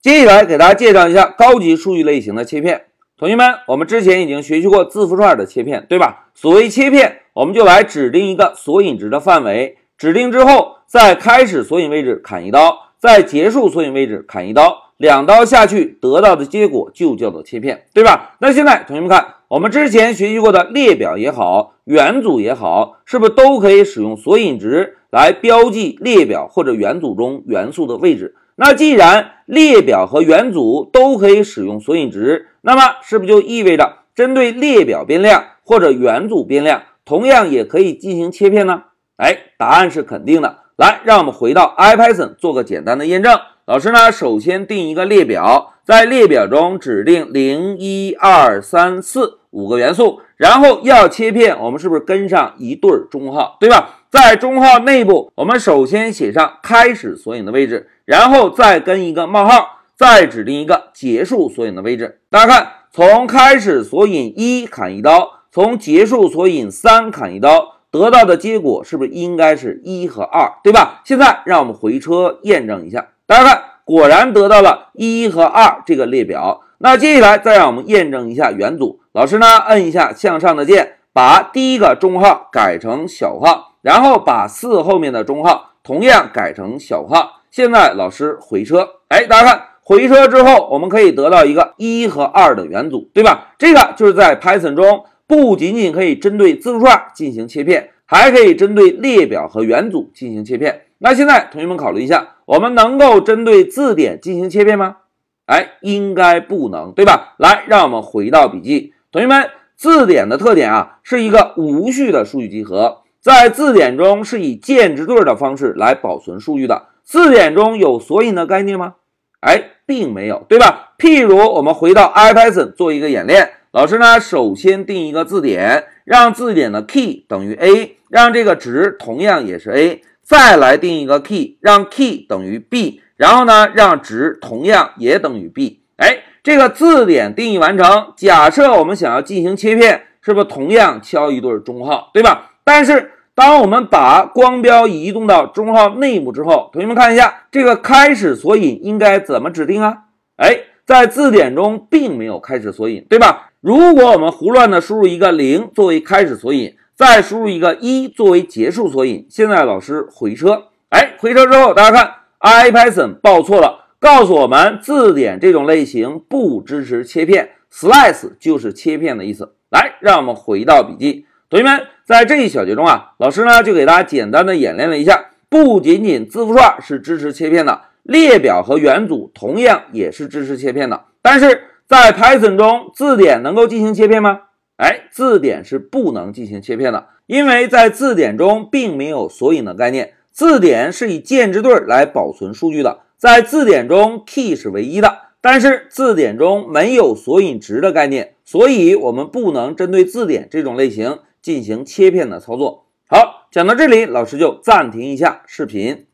接下来给大家介绍一下高级数据类型的切片。同学们，我们之前已经学习过字符串的切片，对吧？所谓切片，我们就来指定一个索引值的范围，指定之后，在开始索引位置砍一刀，在结束索引位置砍一刀，两刀下去得到的结果就叫做切片，对吧？那现在同学们看，我们之前学习过的列表也好，元组也好，是不是都可以使用索引值来标记列表或者元组中元素的位置？那既然列表和元组都可以使用索引值，那么是不是就意味着针对列表变量或者元组变量，同样也可以进行切片呢？哎，答案是肯定的。来，让我们回到 IPython 做个简单的验证。老师呢，首先定一个列表，在列表中指定零一二三四五个元素，然后要切片，我们是不是跟上一对儿中号，对吧？在中号内部，我们首先写上开始索引的位置，然后再跟一个冒号，再指定一个结束索引的位置。大家看，从开始索引一砍一刀，从结束索引三砍一刀，得到的结果是不是应该是一和二，对吧？现在让我们回车验证一下，大家看，果然得到了一和二这个列表。那接下来再让我们验证一下元组，老师呢，摁一下向上的键，把第一个中号改成小号。然后把四后面的中号同样改成小号。现在老师回车，哎，大家看回车之后，我们可以得到一个一和二的元组，对吧？这个就是在 Python 中不仅仅可以针对字符串进行切片，还可以针对列表和元组进行切片。那现在同学们考虑一下，我们能够针对字典进行切片吗？哎，应该不能，对吧？来，让我们回到笔记，同学们，字典的特点啊，是一个无序的数据集合。在字典中是以键值对的方式来保存数据的。字典中有索引的概念吗？哎，并没有，对吧？譬如我们回到 IPython 做一个演练，老师呢首先定一个字典，让字典的 key 等于 a，让这个值同样也是 a，再来定一个 key，让 key 等于 b，然后呢让值同样也等于 b。哎，这个字典定义完成。假设我们想要进行切片，是不是同样敲一对中号，对吧？但是，当我们把光标移动到中号内部之后，同学们看一下，这个开始索引应该怎么指定啊？哎，在字典中并没有开始索引，对吧？如果我们胡乱的输入一个零作为开始索引，再输入一个一作为结束索引，现在老师回车，哎，回车之后，大家看，IPython 报错了，告诉我们字典这种类型不支持切片，slice 就是切片的意思。来，让我们回到笔记。同学们，在这一小节中啊，老师呢就给大家简单的演练了一下，不仅仅字符串是支持切片的，列表和元组同样也是支持切片的。但是在 Python 中，字典能够进行切片吗？哎，字典是不能进行切片的，因为在字典中并没有索引的概念，字典是以键值对来保存数据的，在字典中 key 是唯一的。但是字典中没有索引值的概念，所以我们不能针对字典这种类型进行切片的操作。好，讲到这里，老师就暂停一下视频。